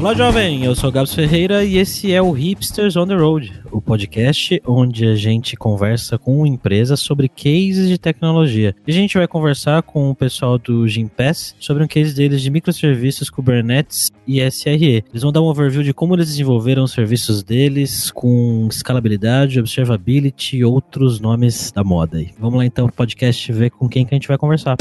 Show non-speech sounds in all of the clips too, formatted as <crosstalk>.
Olá, jovem. Eu sou Gabs Ferreira e esse é o Hipsters on the Road, o podcast onde a gente conversa com empresas sobre cases de tecnologia. E a gente vai conversar com o pessoal do Gimpass sobre um case deles de microserviços Kubernetes e SRE. Eles vão dar um overview de como eles desenvolveram os serviços deles com escalabilidade, observability e outros nomes da moda. Vamos lá então, podcast, ver com quem que a gente vai conversar.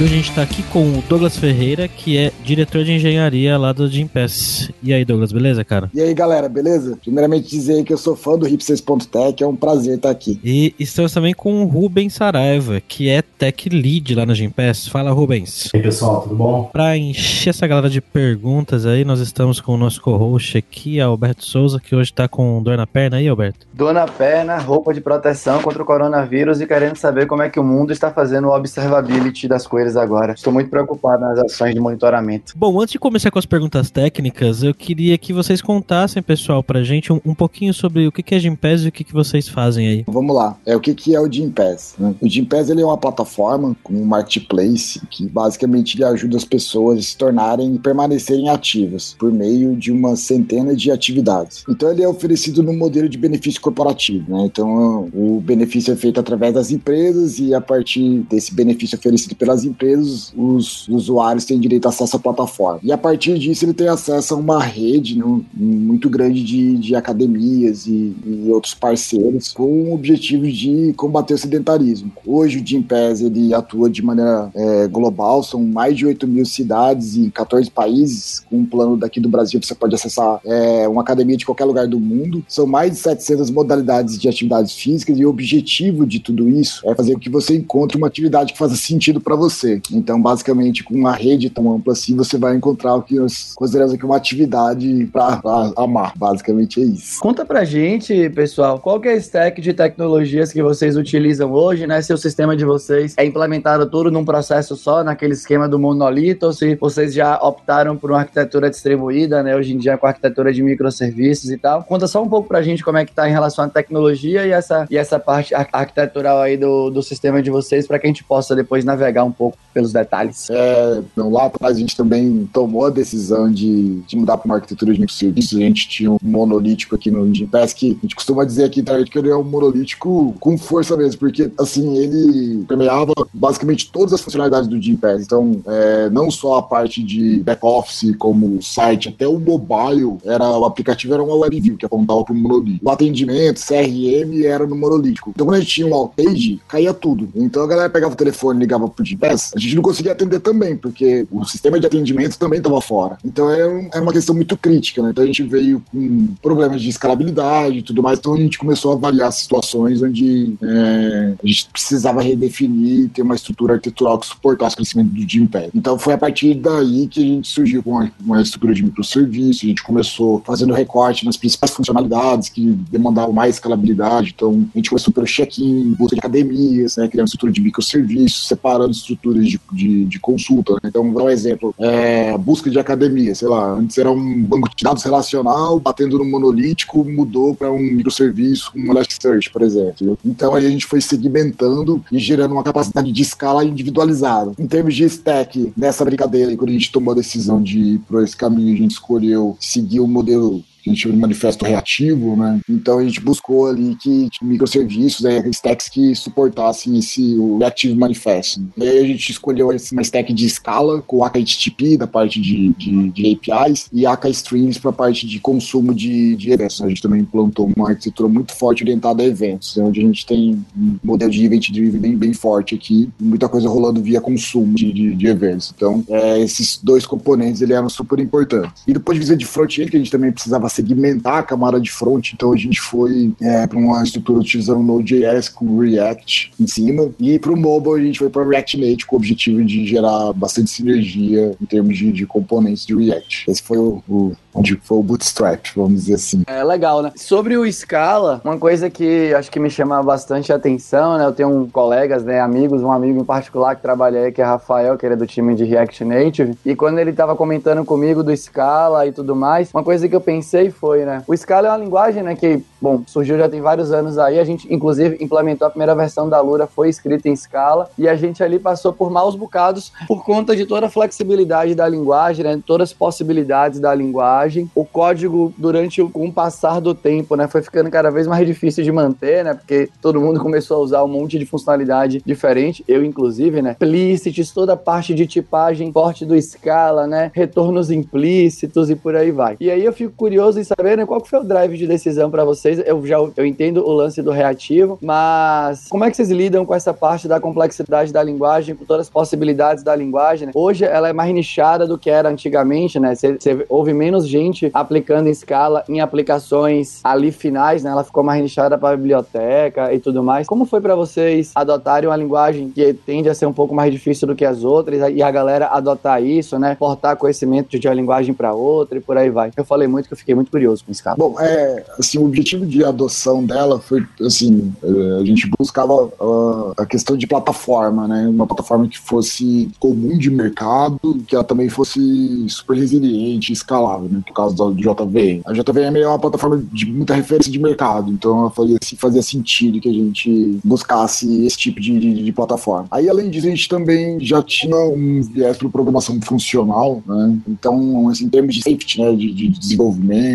E hoje a gente está aqui com o Douglas Ferreira, que é diretor de engenharia lá do Gimpass. E aí, Douglas, beleza, cara? E aí, galera, beleza? Primeiramente dizer que eu sou fã do Hipsters.tech, é um prazer estar aqui. E estamos também com o Rubens Saraiva, que é Tech Lead lá na Gimpass. Fala, Rubens. E aí, pessoal, tudo bom? Para encher essa galera de perguntas aí, nós estamos com o nosso co-host aqui, Alberto Souza, que hoje está com dor na perna aí, Alberto? Dor na perna, roupa de proteção contra o coronavírus e querendo saber como é que o mundo está fazendo o observability das coisas agora. Estou muito preocupado nas ações de monitoramento. Bom, antes de começar com as perguntas técnicas, eu queria que vocês contassem, pessoal, pra gente um, um pouquinho sobre o que é Gimpass e o que, que vocês fazem aí. Vamos lá. É o que, que é o Gimpass? Né? O Gimpass ele é uma plataforma, um marketplace, que basicamente ele ajuda as pessoas a se tornarem e permanecerem ativas por meio de uma centena de atividades. Então ele é oferecido no modelo de benefício corporativo, né? Então o benefício é feito através das empresas e a partir desse benefício oferecido pelas empresas empresas, os usuários têm direito a acesso à plataforma. E a partir disso, ele tem acesso a uma rede né, muito grande de, de academias e, e, outros parceiros com o objetivo de combater o sedentarismo. Hoje, o Gympass ele atua de maneira é, global, são mais de 8 mil cidades em 14 países. Com um plano daqui do Brasil, você pode acessar é, uma academia de qualquer lugar do mundo. São mais de 700 modalidades de atividades físicas e o objetivo de tudo isso é fazer com que você encontre uma atividade que faça sentido para você você. Então, basicamente, com uma rede tão ampla assim, você vai encontrar o que nós consideramos aqui uma atividade para amar. Basicamente é isso. Conta pra gente, pessoal, qual que é a stack de tecnologias que vocês utilizam hoje, né? Se o sistema de vocês é implementado tudo num processo só, naquele esquema do monolito, ou se vocês já optaram por uma arquitetura distribuída, né? Hoje em dia com arquitetura de microserviços e tal. Conta só um pouco pra gente como é que tá em relação à tecnologia e essa, e essa parte arquitetural aí do, do sistema de vocês, para que a gente possa depois navegar um pouco pelos detalhes. É, não, lá atrás a gente também tomou a decisão de, de mudar para uma arquitetura de microserviços. A gente tinha um monolítico aqui no Gimpass que a gente costuma dizer aqui tá, que ele é um monolítico com força mesmo, porque assim, ele permeava basicamente todas as funcionalidades do Gimpass. Então, é, não só a parte de back-office, como o site, até o mobile, era, o aplicativo era uma web view que apontava para o monolítico. O atendimento, CRM, era no monolítico. Então, quando a gente tinha um alt-page, caía tudo. Então, a galera pegava o telefone, ligava pro Gimpass, a gente não conseguia atender também, porque o sistema de atendimento também estava fora. Então é, um, é, uma questão muito crítica, né? Então a gente veio com problemas de escalabilidade e tudo mais, então a gente começou a avaliar situações onde é, a gente precisava redefinir ter uma estrutura arquitetural que suportasse o crescimento do Gympass. Então foi a partir daí que a gente surgiu com uma, uma estrutura de microserviço, a gente começou fazendo recorte nas principais funcionalidades que demandavam mais escalabilidade, então a gente começou pelo check-in, busca de academias, né? criando estrutura de microserviços, separando estruturas de, de, de consulta. Né? Então, vou dar um exemplo: é, busca de academia, sei lá, antes era um banco de dados relacional, batendo no monolítico, mudou para um microserviço, um Elasticsearch, por exemplo. Então, aí a gente foi segmentando e gerando uma capacidade de escala individualizada. Em termos de stack, nessa brincadeira, quando a gente tomou a decisão de ir por esse caminho, a gente escolheu seguir o modelo a gente chama de manifesto reativo, né? Então a gente buscou ali que tipo, microserviços, né, stacks que suportassem esse o Reactive Manifest. E aí a gente escolheu uma stack de escala com HTTP da parte de, de, de APIs e AK Streams para a parte de consumo de, de eventos. A gente também implantou uma arquitetura muito forte orientada a eventos, onde a gente tem um modelo de event driven bem, bem forte aqui, muita coisa rolando via consumo de, de, de eventos. Então, é, esses dois componentes ele eram super importantes. E do ponto de vista de front-end, que a gente também precisava segmentar a camada de front, então a gente foi é, para uma estrutura utilizando Node.js com React em cima, e para o mobile a gente foi para React Native com o objetivo de gerar bastante sinergia em termos de, de componentes de React. Esse foi o, o onde foi o bootstrap, vamos dizer assim. É legal, né? Sobre o Scala, uma coisa que acho que me chama bastante atenção, né? Eu tenho um colegas, né, amigos, um amigo em particular que trabalha aí, que é Rafael, que ele é do time de React Native, e quando ele tava comentando comigo do Scala e tudo mais, uma coisa que eu pensei foi, né? O Scala é uma linguagem, né, que, bom, surgiu já tem vários anos aí, a gente inclusive implementou a primeira versão da Lura, foi escrita em Scala, e a gente ali passou por maus bocados por conta de toda a flexibilidade da linguagem, né? Todas as possibilidades da linguagem. O código, durante o, passar do tempo, né, foi ficando cada vez mais difícil de manter, né, porque todo mundo começou a usar um monte de funcionalidade diferente, eu inclusive, né, implícitos, toda a parte de tipagem, porte do Scala, né, retornos implícitos e por aí vai. E aí eu fico curioso em saber, né, qual foi o drive de decisão para vocês? Eu já eu entendo o lance do reativo, mas como é que vocês lidam com essa parte da complexidade da linguagem, com todas as possibilidades da linguagem? Né? Hoje ela é mais nichada do que era antigamente, né? Você ouve menos gente gente aplicando em escala em aplicações ali finais, né? Ela ficou mais nichada para biblioteca e tudo mais. Como foi para vocês adotarem uma linguagem que tende a ser um pouco mais difícil do que as outras e a galera adotar isso, né? Portar conhecimento de uma linguagem para outra e por aí vai. Eu falei muito que eu fiquei muito curioso com escala. Bom, é, assim, o objetivo de adoção dela foi, assim, é, a gente buscava uh, a questão de plataforma, né? Uma plataforma que fosse comum de mercado, que ela também fosse super resiliente escalável, né? por causa do JVM. A JVM é uma plataforma de muita referência de mercado, então fazia, fazia sentido que a gente buscasse esse tipo de, de, de, plataforma. Aí, além disso, a gente também já tinha um viés para programação funcional, né? Então, assim, em termos de safety, né, de, de, desenvolvimento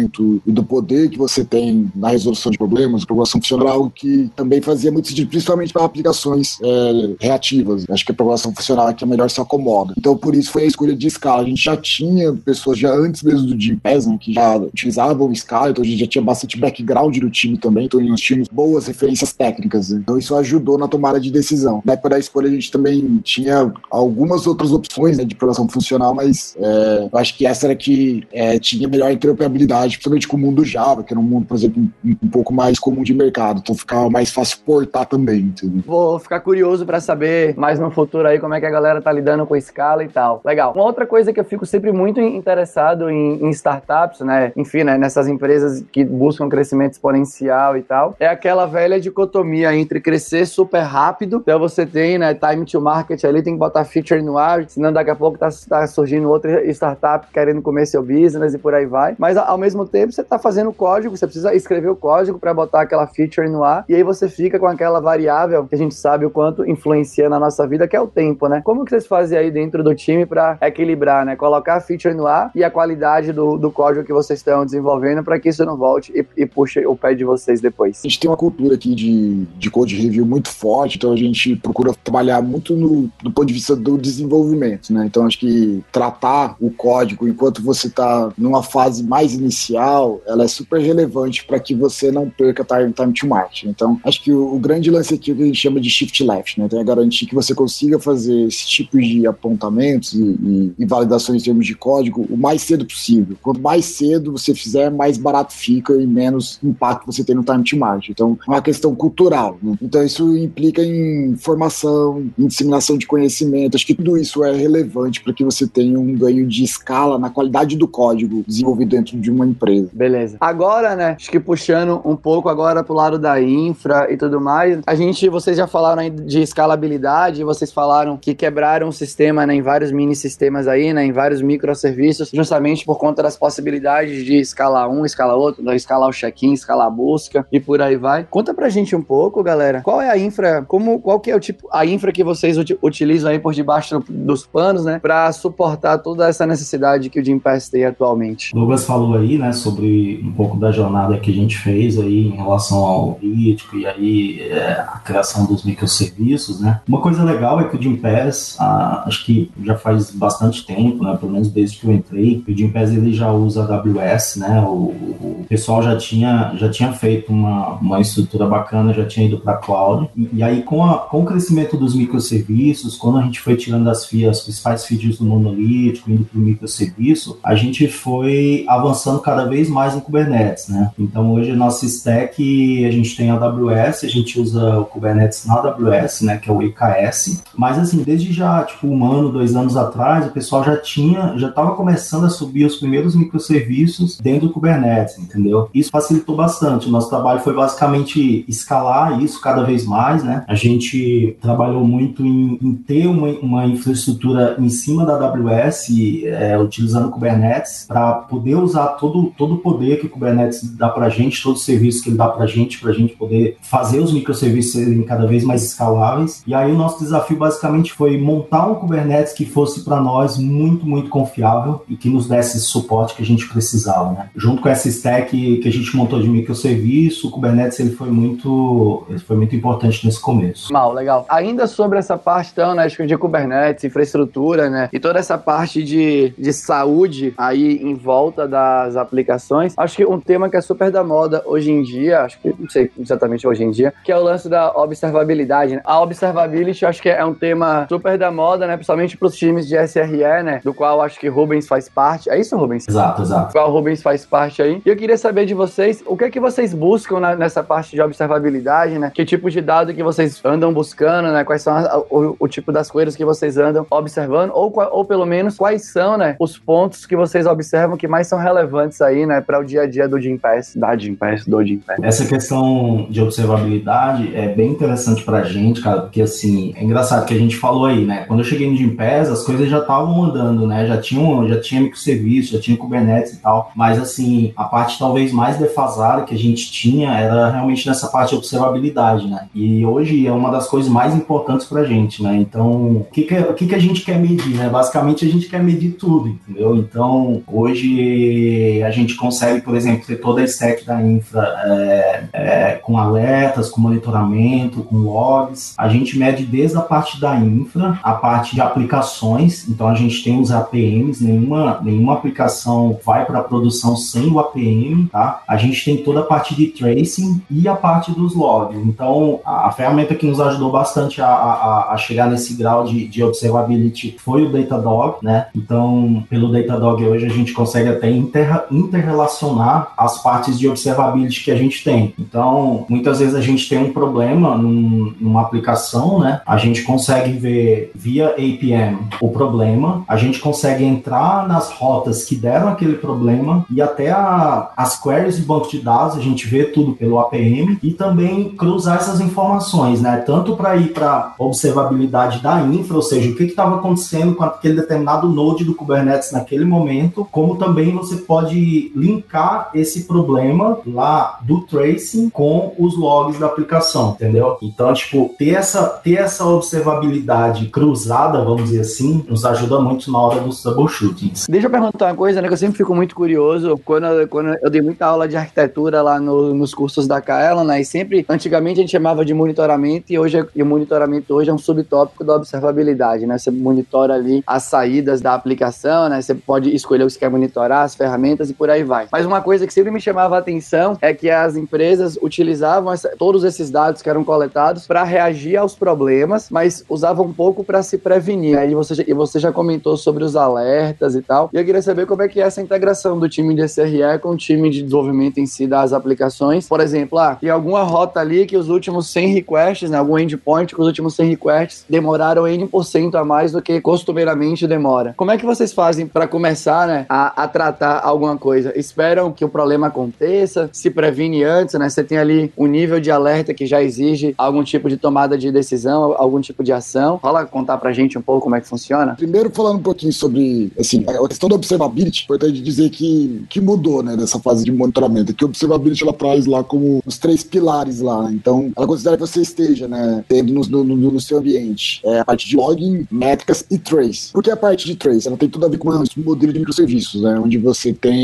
e do poder que você tem na resolução de problemas, a programação funcional algo que também fazia muito sentido, principalmente para aplicações é, reativas. Acho que a programação funcional é que é melhor se acomoda. Então, por isso foi a escolha de escala. A gente já tinha pessoas já antes mesmo do dia Pesman, que já utilizavam o Scala, então a gente já tinha bastante background do time também, então nós tínhamos boas referências técnicas. Né? Então isso ajudou na tomada de decisão. Época da escolha a gente também tinha algumas outras opções né, de programação funcional, mas é, eu acho que essa era que é, tinha melhor interoperabilidade, principalmente com o mundo Java, que era um mundo, por exemplo, um, um pouco mais comum de mercado, então ficava mais fácil portar também. Entendeu? Vou ficar curioso para saber mais no futuro aí como é que a galera tá lidando com escala e tal. Legal. Uma outra coisa que eu fico sempre muito interessado em, em startups, né? Enfim, né? Nessas empresas que buscam crescimento exponencial e tal, é aquela velha dicotomia entre crescer super rápido, então você tem, né? Time to market ali, tem que botar feature no ar, senão daqui a pouco tá, tá surgindo outra startup querendo comer seu business e por aí vai. Mas ao mesmo tempo você tá fazendo código, você precisa escrever o código para botar aquela feature no ar, e aí você fica com aquela variável que a gente sabe o quanto influencia na nossa vida, que é o tempo, né? Como que vocês fazem aí dentro do time para equilibrar, né? Colocar a feature no ar e a qualidade do, do código que vocês estão desenvolvendo para que isso não volte e, e, puxe o pé de vocês depois. A gente tem uma cultura aqui de, de code review muito forte, então a gente procura trabalhar muito no, do ponto de vista do desenvolvimento, né? Então acho que tratar o código enquanto você está numa fase mais inicial, ela é super relevante para que você não perca time, time to market. Então acho que o, o, grande lance aqui é o que a gente chama de shift left, né? Então é garantir que você consiga fazer esse tipo de apontamentos e, e, e validações em termos de código o mais cedo possível. Quanto mais cedo você fizer, mais barato fica e menos impacto você tem no time to market. Então, é uma questão cultural. Né? Então, isso implica em formação, em disseminação de conhecimento. Acho que tudo isso é relevante para que você tenha um ganho de escala na qualidade do código desenvolvido dentro de uma empresa. Beleza. Agora, né, acho que puxando um pouco agora pro lado da infra e tudo mais, a gente, vocês já falaram de escalabilidade, vocês falaram que quebraram o sistema né, em vários mini sistemas aí, né, em vários microserviços, justamente por conta das possibilidades de escalar um, escalar outro, escalar o check-in, escalar a busca e por aí vai. Conta pra gente um pouco, galera, qual é a infra, como, qual que é o tipo, a infra que vocês utilizam aí por debaixo dos panos, né, pra suportar toda essa necessidade que o Gimpass tem atualmente. Douglas falou aí, né, sobre um pouco da jornada que a gente fez aí em relação ao crítico e aí é, a criação dos microserviços, né. Uma coisa legal é que o Gimpass, ah, acho que já faz bastante tempo, né, pelo menos desde que eu entrei, o Gimpass ele já usa AWS, né, o, o pessoal já tinha, já tinha feito uma, uma estrutura bacana, já tinha ido para cloud. E, e, aí, com, a, com o crescimento dos microserviços, quando a gente foi tirando as, as principais features do monolítico, indo para o microserviço, a gente foi avançando cada vez mais no Kubernetes, né? Então hoje nosso stack a gente tem a AWS, a gente usa o Kubernetes na AWS, né, que é o EKS. Mas assim, desde já tipo um ano, dois anos atrás, o pessoal já tinha, já estava começando a subir os primeiros microserviços dentro do Kubernetes, entendeu? Isso facilitou bastante. O nosso trabalho foi basicamente escalar isso cada vez mais, né? A gente trabalhou muito em, em ter uma, uma, infraestrutura em cima da AWS, é, utilizando Kubernetes, para poder usar todo, todo o poder que o Kubernetes dá para a gente, todo o serviço que ele dá para a gente, para a gente poder fazer os microserviços serem cada vez mais escaláveis. E aí o nosso desafio basicamente foi montar um Kubernetes que fosse para nós muito, muito confiável e que nos desse esse suporte que a gente precisava, né? Junto com essa stack que a gente montou de microserviço, o Kubernetes ele foi muito, ele foi muito importante nesse começo. Mal, legal. Ainda sobre essa parte então, né, de Kubernetes, infraestrutura, né, e toda essa parte de, de saúde aí em volta das aplicações, acho que um tema que é super da moda hoje em dia, acho que não sei exatamente hoje em dia, que é o lance da observabilidade. Né? A observability acho que é um tema super da moda, né, principalmente para os times de SRE, né, do qual acho que Rubens faz parte. É isso, Rubens? Exato, exato. Do qual Rubens faz parte aí. E eu queria saber de vocês, o que é que vocês buscam na, nessa parte de observabilidade, né? Que tipo de dado que vocês andam buscando, né? Quais são a, o, o, tipo das coisas que vocês andam observando, ou, ou pelo menos quais são, né, os pontos que vocês observam que mais são relevantes aí, né, para o dia a dia do Gimpass, da Gimpass, do Gimpass. Essa questão de observabilidade é bem interessante pra gente, cara, porque assim, é engraçado que a gente falou aí, né? Quando eu cheguei no Gimpass, as coisas já estavam andando, né? Já tinham, já tinha microserviço, já tinha Kubernetes e tal, mas assim, a parte talvez mais defasada que a gente tinha era realmente nessa parte de observabilidade, né? E hoje é uma das coisas mais importantes pra gente, né? Então, o que que, o que que a gente quer medir, né? Basicamente a gente quer medir tudo, entendeu? Então, hoje a gente consegue, por exemplo, ter toda a stack da infra é, é, com alertas, com monitoramento, com logs. A gente mede desde a parte da infra, a parte de aplicações. Então, a gente tem os APMs, nenhuma, nenhuma aplicação vai para produção sem o APM, tá? A gente tem toda a parte de tracing e a parte dos logs. Então, a, a ferramenta que nos ajudou bastante a, a, a chegar nesse grau de, de observability foi o Datadog, né? Então, pelo Datadog hoje a gente consegue até inter, interrelacionar as partes de observability que a gente tem. Então, muitas vezes a gente tem um problema num, numa aplicação, né? A gente consegue ver via APM o problema, a gente consegue entrar nas rotas que deram aquele problema e até a, as queries de banco de dados, a gente vê tudo pelo APM e também cruzar essas informações, né? Tanto para ir para observabilidade da infra, ou seja, o que estava acontecendo com aquele determinado node do Kubernetes naquele momento, como também você pode linkar esse problema lá do tracing com os logs da aplicação, entendeu? Então, tipo, ter essa, ter essa observabilidade cruzada, vamos dizer assim, nos ajuda muito na hora dos troubleshootings. Deixa eu perguntar uma coisa, né, que eu sempre fico muito curioso, quando, quando eu dei muita aula de arquitetura lá no, nos cursos da Kaela, né, e sempre, antigamente a gente chamava de monitoramento e hoje e o monitoramento hoje é um subtópico da observabilidade, né? Você monitora ali as saídas da aplicação, né? Você pode escolher o que você quer monitorar, as ferramentas e por aí vai. Mas uma coisa que sempre me chamava a atenção é que as empresas utilizavam essa, todos esses dados que eram coletados para reagir aos problemas, mas usavam um pouco para se prevenir. Aí você, e você já comentou sobre os alertas e tal. E eu queria saber como é que é essa integração do time de SRE com o time de desenvolvimento em si das aplicações. Por exemplo, ah, tem alguma rota ali que os últimos 100 requests, né, algum endpoint que os últimos 100 requests demoraram N% a mais do que costumeiramente demora. Como é que vocês fazem para começar né, a, a, tratar alguma coisa? Esperam que o problema aconteça? Se previne antes? Né? Você tem ali um nível de alerta que já exige algum tipo de tomada de decisão, algum tipo de ação? Fala contar pra gente um pouco como é que funciona. Primeiro, falando um pouquinho sobre assim, a questão da observability, importante dizer que, que mudou né, nessa fase de monitoramento, que a observability ela traz lá como os três pilares lá. Então, ela considera que você esteja né, tendo no, no, no seu ambiente é, a parte de login, métricas e trace. Por que a parte de trace? Ela tem tudo a ver com um modelo de microserviços, né, onde você tem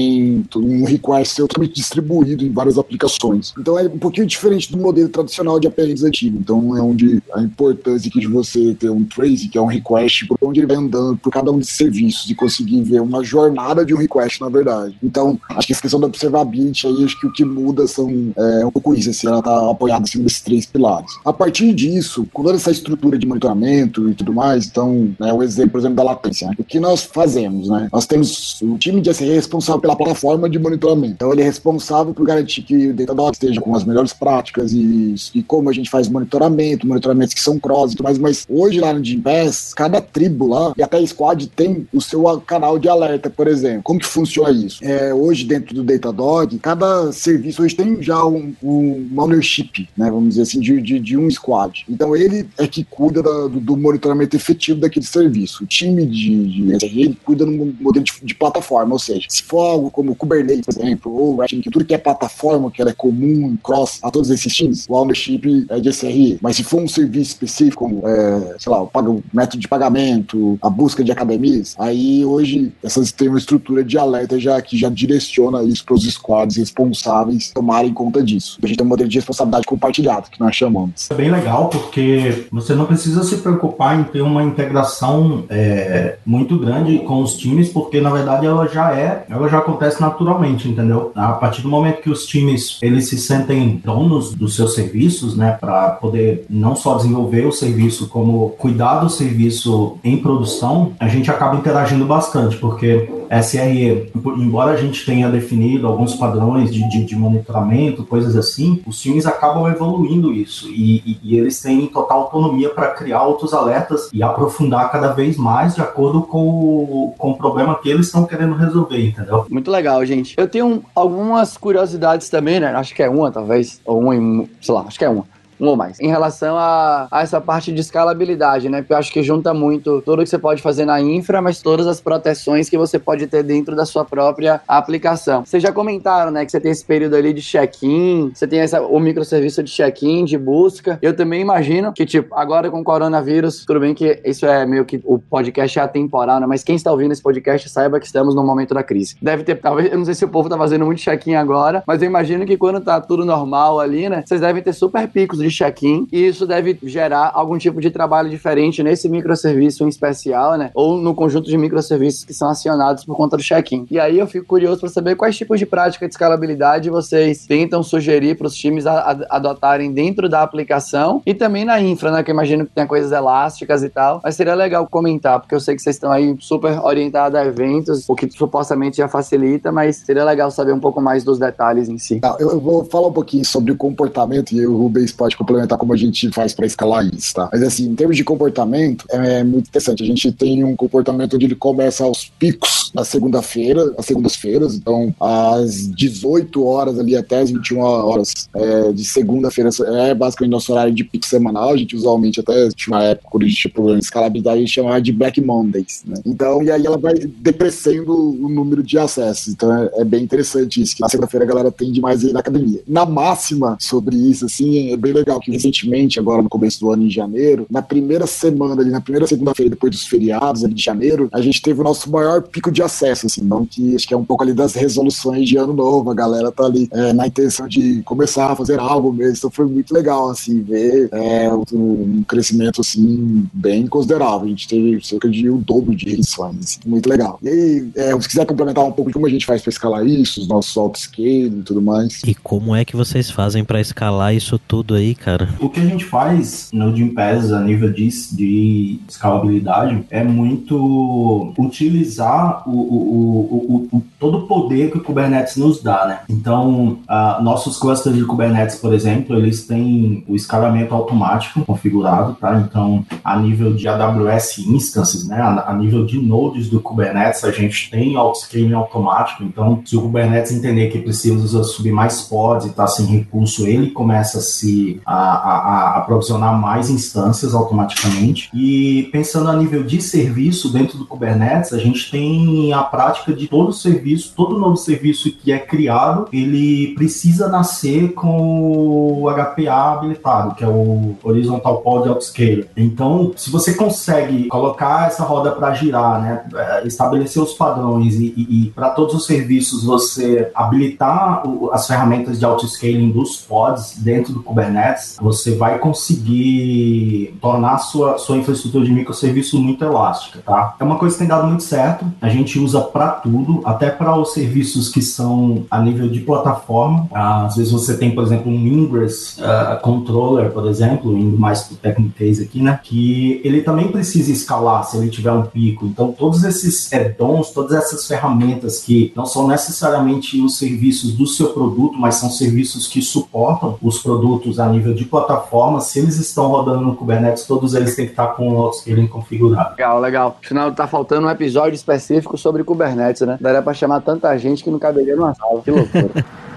um request totalmente distribuído em várias aplicações. Então, é um pouquinho diferente do modelo tradicional de APIs antigo. Então, é onde a importância de você ter um trace, que é um request, por onde ele vai andando por cada um desses serviços e conseguir ver uma jornada de um request, na verdade. Então, acho que essa questão da observability aí, acho que o que muda são é, um pouco isso, assim, ela tá apoiada assim, desses três pilares. A partir disso, com toda essa estrutura de monitoramento e tudo mais, então, né, o exemplo, por exemplo, da latência. Né? O que nós fazemos, né? Nós temos o time de SRE responsável pela plataforma de monitoramento. Então ele é responsável por garantir que o Datadog esteja com as melhores práticas e, e como a gente faz monitoramento, monitoramentos que são cross e tudo mais, mas hoje lá no Gimpass, cada tribo lá, e até squad tem o seu canal de alerta, por exemplo. Como que funciona isso? É, hoje dentro do Datadog, cada serviço hoje tem já um, um ownership, né, vamos dizer assim, de, de, de, um squad. Então ele é que cuida da, do, do, monitoramento efetivo daquele serviço. O time de, de SRE cuida no modelo de, de, plataforma, ou seja, se for algo como Kubernetes, por exemplo, ou Redis, que tudo que é plataforma, que ela é comum, cross a todos esses times, o ownership é de SRE. Mas se for um serviço específico, como, é, sei lá, o, método de pagamento, a busca de academias, aí hoje essas têm uma estrutura de alerta já que já direciona isso para os squads responsáveis tomarem conta disso. A gente tem um modelo de responsabilidade compartilhada, que nós chamamos. É bem legal porque você não precisa se preocupar em ter uma integração é, muito grande com os times, porque na verdade ela já é, ela já acontece naturalmente, entendeu? A partir do momento que os times eles se sentem donos dos seus serviços, né, para poder não só desenvolver o serviço, como cuidar do serviço em produção, a gente acaba interagindo bastante, porque SRE, embora a gente tenha definido alguns padrões de, de, de monitoramento, coisas assim, os times acabam evoluindo isso e, e, e eles têm total autonomia para criar outros alertas e aprofundar cada vez mais de acordo com com o problema que eles estão querendo resolver, entendeu? Muito legal, gente. Eu tenho algumas curiosidades também, né? Acho que é uma, talvez, ou uma, sei lá, acho que é uma um ou mais. Em relação a, a essa parte de escalabilidade, né? Porque eu acho que junta muito tudo que você pode fazer na infra, mas todas as proteções que você pode ter dentro da sua própria aplicação. Vocês já comentaram, né, que você tem esse período ali de check-in, você tem essa, o microserviço de check-in, de busca. Eu também imagino que, tipo, agora com o coronavírus, tudo bem que isso é meio que o podcast é atemporal, né? Mas quem está ouvindo esse podcast saiba que estamos no momento da crise. Deve ter, talvez, eu não sei se o povo tá fazendo muito check-in agora, mas eu imagino que quando tá tudo normal ali, né, vocês devem ter super picos de de check-in e isso deve gerar algum tipo de trabalho diferente nesse microserviço em especial, né? Ou no conjunto de microserviços que são acionados por conta do check-in. E aí eu fico curioso para saber quais tipos de prática de escalabilidade vocês tentam sugerir para os times adotarem dentro da aplicação e também na infra, né? Que eu imagino que tem coisas elásticas e tal. Mas seria legal comentar, porque eu sei que vocês estão aí super orientados a eventos, o que supostamente já facilita, mas seria legal saber um pouco mais dos detalhes em si. eu, eu vou falar um pouquinho sobre o comportamento e o Rubens pode complementar como a gente faz para escalar isso, tá? Mas assim, em termos de comportamento, é, é muito interessante. A gente tem um comportamento onde ele começa aos picos na segunda-feira, às segundas-feiras, então às 18 horas ali até as 21 horas é, de segunda-feira é basicamente nosso horário de pico semanal. A gente usualmente até tinha uma época quando a gente tipo, escalabilidade a gente chamava de Black Mondays, né? Então, e aí ela vai decrescendo o número de acessos. Então é, é bem interessante isso, que na segunda-feira a galera tende mais a ir na academia. Na máxima sobre isso, assim, é bem legal legal que recentemente, agora no começo do ano, em janeiro, na primeira semana, ali, na primeira segunda-feira depois dos feriados ali de janeiro, a gente teve o nosso maior pico de acesso, assim, não que acho que é um pouco ali das resoluções de ano novo, a galera tá ali é, na intenção de começar a fazer algo mesmo, então foi muito legal, assim, ver é, um crescimento, assim, bem considerável, a gente teve cerca de o um dobro de edições, assim, muito legal. E aí, é, se quiser complementar um pouco de como a gente faz para escalar isso, os nossos auto-scale e tudo mais. E como é que vocês fazem para escalar isso tudo aí, cara? O que a gente faz no Gimpass a nível de, de escalabilidade é muito utilizar o, o, o, o, todo o poder que o Kubernetes nos dá, né? Então, uh, nossos clusters de Kubernetes, por exemplo, eles têm o escalamento automático configurado, tá? Então, a nível de AWS instances, né? A, a nível de nodes do Kubernetes, a gente tem autoscaling automático. Então, se o Kubernetes entender que precisa subir mais pods e tá sem recurso, ele começa a se a, a, a provisionar mais instâncias automaticamente. E pensando a nível de serviço dentro do Kubernetes, a gente tem a prática de todo serviço, todo novo serviço que é criado, ele precisa nascer com o HPA habilitado, que é o Horizontal Pod Autoscaler. Então, se você consegue colocar essa roda para girar, né, é, estabelecer os padrões e, e, e para todos os serviços você habilitar o, as ferramentas de autoscaling dos pods dentro do Kubernetes, Você vai conseguir tornar a sua, sua infraestrutura de microserviços muito elástica, tá? É uma coisa que tem dado muito certo, a gente usa para tudo, até para os serviços que são a nível de plataforma. Às vezes você tem, por exemplo, um Ingress uh, Controller, por exemplo, indo mais para o Case aqui, né? Que ele também precisa escalar se ele tiver um pico. Então, todos esses add-ons, todas essas ferramentas que não são necessariamente os serviços do seu produto, mas são serviços que suportam os produtos a nível de plataforma, se eles estão rodando no Kubernetes, todos eles têm que estar com o autoscaling configurado. Legal, legal. Afinal, tá faltando um episódio específico sobre Kubernetes, né? Daria para chamar tanta gente que não caberia numa sala. Que loucura. <laughs>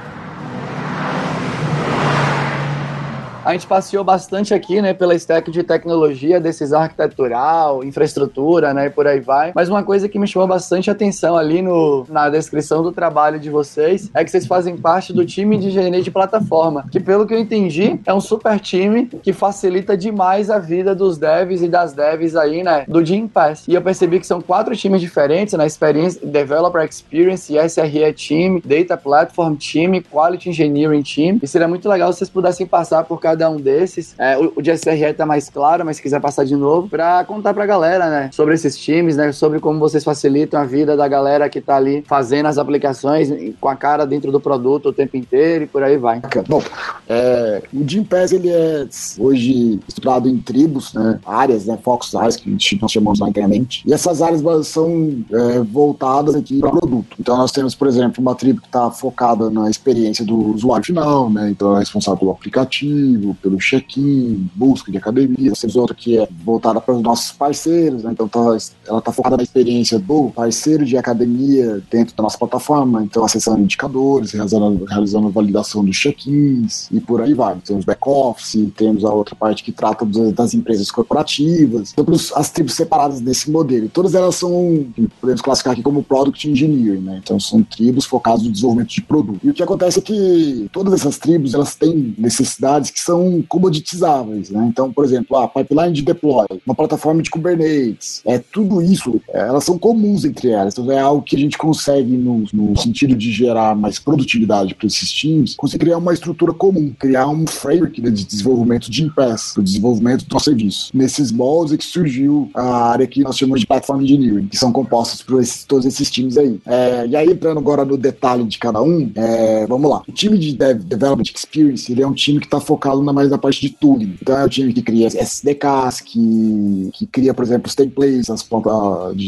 A gente passeou bastante aqui, né, pela stack de tecnologia, desses arquitetural, infraestrutura, né, e por aí vai. Mas uma coisa que me chamou bastante atenção ali no, na descrição do trabalho de vocês é que vocês fazem parte do time de engenharia de plataforma, que pelo que eu entendi, é um super time que facilita demais a vida dos devs e das devs aí, né, do Jim Pass. E eu percebi que são quatro times diferentes, na né, experiência Developer Experience, SRE Team, Data Platform Team, Quality Engineering Team. E seria muito legal se vocês pudessem passar por cada cada um desses. É, o, o de SRE tá mais claro, mas se quiser passar de novo, para contar pra galera, né, sobre esses times, né, sobre como vocês facilitam a vida da galera que tá ali fazendo as aplicações com a cara dentro do produto o tempo inteiro e por aí vai. Bom, é, o Jim Pass, ele é hoje estruturado em tribos, né, áreas, né, focos áreas que nós chamamos lá internamente, e essas áreas são é, voltadas aqui para produto. Então nós temos, por exemplo, uma tribo que está focada na experiência do usuário final, né, então é responsável pelo aplicativo, pelo check-in, busca de academia. Temos outra que é voltada para os nossos parceiros, né? então tá, ela está focada na experiência do parceiro de academia dentro da nossa plataforma, então acessando indicadores, realizando, realizando validação dos check-ins e por aí vai. Temos back-office, temos a outra parte que trata das empresas corporativas, temos as tribos separadas desse modelo. Todas elas são, podemos classificar aqui como Product Engineering, né? então são tribos focadas no desenvolvimento de produto. E o que acontece é que todas essas tribos elas têm necessidades que são são comoditizáveis, né? Então, por exemplo, a pipeline de deploy, uma plataforma de Kubernetes, é tudo isso, é, elas são comuns entre elas. Então, é algo que a gente consegue, no, no sentido de gerar mais produtividade para esses times, conseguir criar uma estrutura comum, criar um framework de desenvolvimento de impasse, o desenvolvimento do serviço. Nesses moldes é que surgiu a área que nós chamamos de Platform Engineering, que são compostos por esses, todos esses times aí. É, e aí, entrando agora no detalhe de cada um, é, vamos lá. O time de Dev, Development Experience, ele é um time que está focado na mais da parte de tooling. Então é o time que cria SDKs, que, que cria, por exemplo, os templates, as,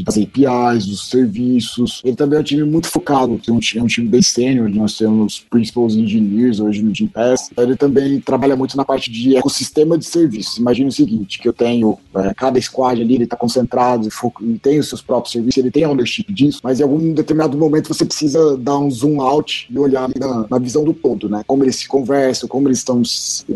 as APIs, os serviços. Ele também é um time muito focado, é um, é um time bem sênior, nós temos principals engineers hoje no Gimpass. Ele também trabalha muito na parte de ecossistema de serviços. Imagina o seguinte, que eu tenho é, cada squad ali, ele está concentrado e tem os seus próprios serviços, ele tem ownership disso, mas em algum determinado momento você precisa dar um zoom out e olhar na, na visão do todo, né? Como eles se conversam, como eles estão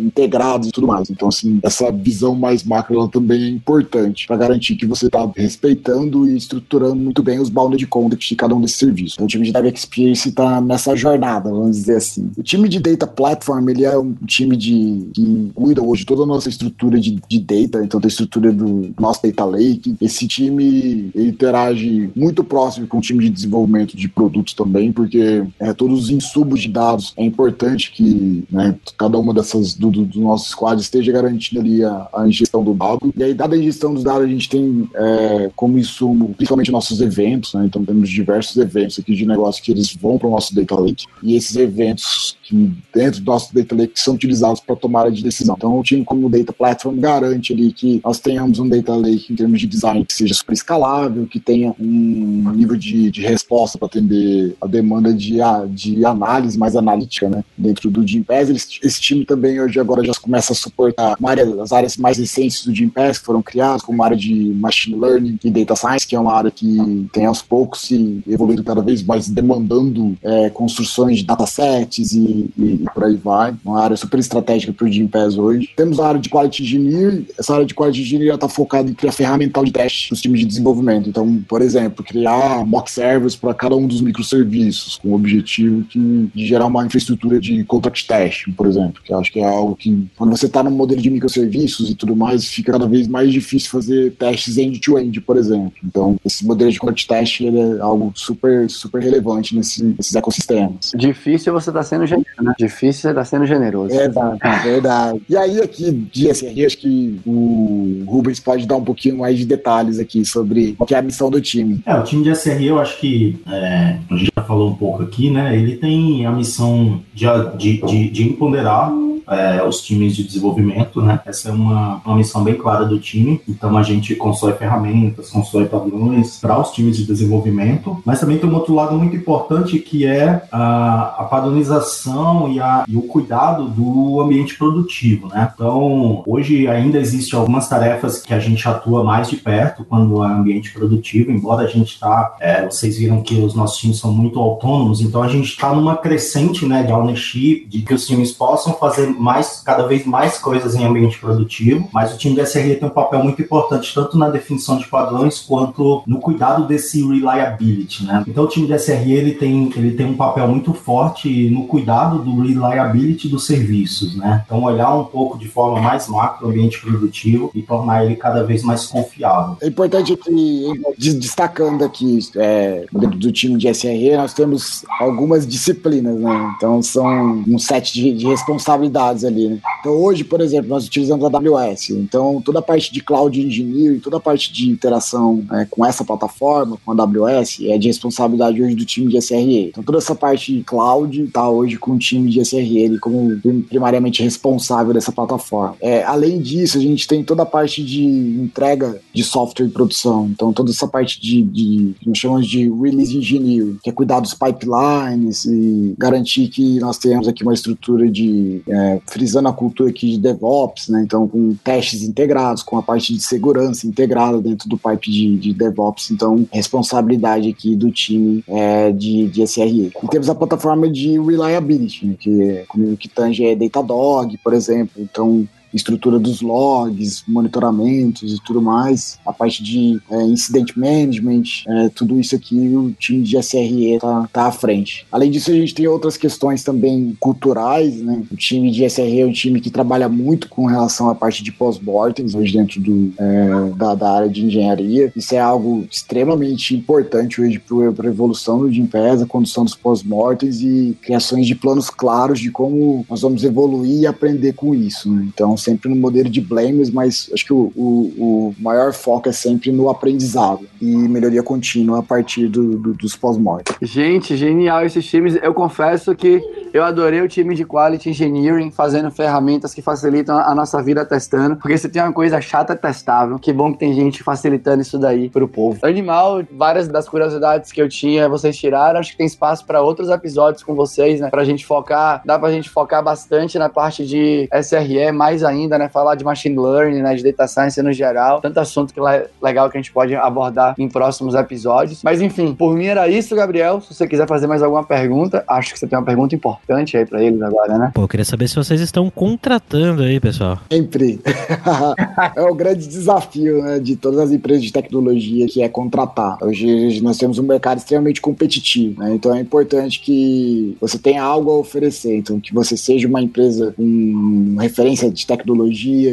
integrados e tudo mais. Então, assim, essa visão mais macro ela também é importante para garantir que você está respeitando e estruturando muito bem os bounded context de cada um desses serviços. Então, o time de Dev Experience está nessa jornada, vamos dizer assim. O time de Data Platform, ele é um time de que cuida hoje toda a nossa estrutura de, de data, então da estrutura do nosso Data Lake. Esse time interage muito próximo com o time de desenvolvimento de produtos também, porque é, todos os insumos de dados é importante que né, cada uma dessas do, do, do, nosso squad esteja garantindo ali a, a, ingestão do dado. E aí, dada a ingestão dos dados, a gente tem é, como insumo, principalmente nossos eventos, né? Então temos diversos eventos aqui de negócio que eles vão para o nosso Data Lake. E esses eventos que dentro do nosso Data Lake são utilizados para tomada de decisão. Então o time como Data Platform garante ali que nós tenhamos um Data Lake em termos de design que seja super escalável, que tenha um nível de, de resposta para atender a demanda de, de análise mais analítica, né? Dentro do Gimpass, esse time também hoje agora já começa a suportar área, as áreas mais recentes do Gimpass que foram criadas, como a área de Machine Learning e Data Science, que é uma área que tem aos poucos se evoluído cada vez mais, demandando é, construções de datasets e, e, e, por aí vai. Uma área super estratégica para o Gimpass hoje. Temos a área de Quality Engineer. Essa área de Quality Engineer está focada em criar ferramental de teste para os times de desenvolvimento. Então, por exemplo, criar mock servers para cada um dos microserviços, com o objetivo de, de gerar uma infraestrutura de contract test, por exemplo, que acho que é algo que quando você está no modelo de microserviços e tudo mais, fica cada vez mais difícil fazer testes end-to-end, por exemplo. Então, esse modelo de quality test é algo super, super relevante nesse, nesses ecossistemas. Difícil você tá sendo generoso, né? Difícil você tá sendo generoso. É verdade, é verdade. E aí, aqui, de SRE, acho que o Rubens pode dar um pouquinho mais de detalhes aqui sobre o que é a missão do time. É, o time de SRE, eu acho que é, a gente já falou um pouco aqui, né? Ele tem a missão de, de, de, de empoderar é, os times de desenvolvimento, né? Essa é uma, uma missão bem clara do time. Então a gente constrói ferramentas, constrói padrões para os times de desenvolvimento, mas também tem um outro lado muito importante que é a, a padronização e, a, e o cuidado do ambiente produtivo, né? Então hoje ainda existem algumas tarefas que a gente atua mais de perto quando é ambiente produtivo, embora a gente está, é, vocês viram que os nossos times são muito autônomos, então a gente está numa crescente, né, de ownership, de que os times possam fazer mais, cada vez mais coisas em ambiente produtivo, mas o time da SRE tem um papel muito importante tanto na definição de padrões quanto no cuidado desse reliability, né? Então o time da SRE ele tem, ele tem um papel muito forte no cuidado do reliability dos serviços, né? Então olhar um pouco de forma mais macro o ambiente produtivo e tornar ele cada vez mais confiável. É importante que, destacando aqui, é, do time de SRE, nós temos algumas disciplinas, né? Então são um set de, de responsabilidades ali, né? Então hoje, por exemplo, nós utilizamos a AWS. Então toda a parte de cloud engineering, toda a parte de interação né, com essa plataforma, com a AWS, é de responsabilidade hoje do time de SRE. Então toda essa parte de cloud está hoje com o time de SRE ele como primariamente responsável dessa plataforma. É, além disso, a gente tem toda a parte de entrega de software e produção. Então toda essa parte de, de nós chamamos de release engineering, que é cuidar dos pipelines e garantir que nós tenhamos aqui uma estrutura de é, frisando a cultura aqui de DevOps, né? Então, com testes integrados, com a parte de segurança integrada dentro do pipe de, de DevOps. Então, responsabilidade aqui do time é, de, de SRE. E temos a plataforma de reliability, né? que, é, que tange é Datadog, por exemplo. Então, estrutura dos logs, monitoramentos e tudo mais, a parte de é, incident management, é, tudo isso aqui o time de SRE tá, tá à frente. Além disso, a gente tem outras questões também culturais, né? O time de SRE é um time que trabalha muito com relação à parte de pós-mortems, hoje dentro do, é, da, da, área de engenharia. Isso é algo extremamente importante hoje para a evolução do Gimpass, a condução dos pós-mortems e criações de planos claros de como nós vamos evoluir e aprender com isso. Né? Então, sempre no modelo de blames, mas acho que o, o, o maior foco é sempre no aprendizado e melhoria contínua a partir do, do, dos pós-mortem. Gente, genial esses times. Eu confesso que eu adorei o time de Quality Engineering fazendo ferramentas que facilitam a nossa vida testando, porque se tem uma coisa chata, testável. Que bom que tem gente facilitando isso daí pro povo. Animal, várias das curiosidades que eu tinha, vocês tiraram. Acho que tem espaço para outros episódios com vocês, né? Pra gente focar, dá pra gente focar bastante na parte de SRE, mais ainda, né? Falar de machine learning, né? De data science no geral. Tanto assunto que é legal que a gente pode abordar em próximos episódios. Mas enfim, por mim era isso, Gabriel. Se você quiser fazer mais alguma pergunta, acho que você tem uma pergunta importante aí para eles agora, né? Pô, eu queria saber se vocês estão contratando aí, pessoal. Sempre. <laughs> é o grande desafio, né, de todas as empresas de tecnologia que é contratar. Hoje nós temos um mercado extremamente competitivo, né? Então é importante que você tenha algo a oferecer. Então que você seja uma empresa com referência de tecnologia,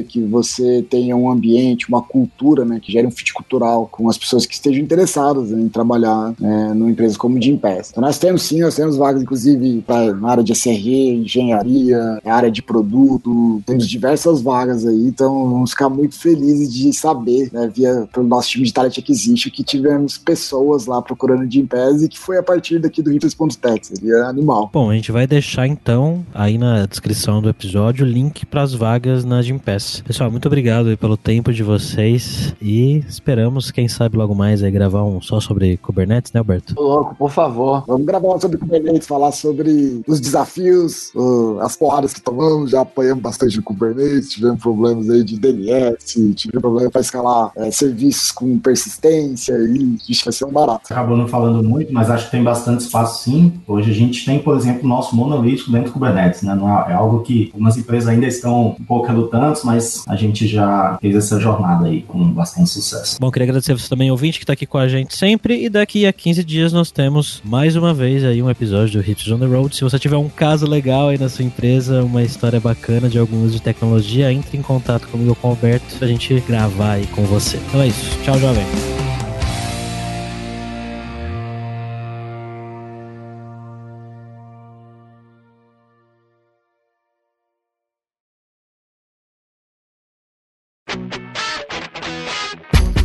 que você tenha um ambiente, uma cultura, né, que gere um fit cultural com as pessoas que estejam interessadas em trabalhar né, numa empresa como o Gimpass. Então nós temos sim, nós temos vagas inclusive pra, na área de SRE, engenharia, área de produto, temos diversas vagas aí, então vamos ficar muito felizes de saber, né, via pelo nosso time de Talent Acquisition, que tivemos pessoas lá procurando Gimpass e que foi a partir daqui do Rifles.tech, seria animal. Bom, a gente vai deixar então aí na descrição do episódio o link para as vagas na Gimpass. Pessoal, muito obrigado pelo tempo de vocês e esperamos, quem sabe logo mais aí gravar um só sobre Kubernetes, né, Alberto? Louco, por favor. Vamos gravar sobre Kubernetes, falar sobre os desafios, uh, as porradas que tomamos, já apanhamos bastante no Kubernetes, tivemos problemas aí de DNS, tivemos problema para escalar é, serviços com persistência e isso vai ser um barato. Acabou não falando muito, mas acho que tem bastante espaço sim. Hoje a gente tem, por exemplo, o nosso monolítico dentro do Kubernetes, né? Não é, é algo que algumas empresas ainda estão um pouco boca do Tantos, mas a gente já fez essa jornada aí com bastante sucesso. Bom, queria agradecer você também, ouvinte, que está aqui com a gente sempre. E daqui a 15 dias nós temos mais uma vez aí um episódio do Hits on the Road. Se você tiver um caso legal aí na sua empresa, uma história bacana de algum uso de tecnologia, entre em contato comigo com o Alberto pra gente gravar aí com você. Então é isso. Tchau, jovem.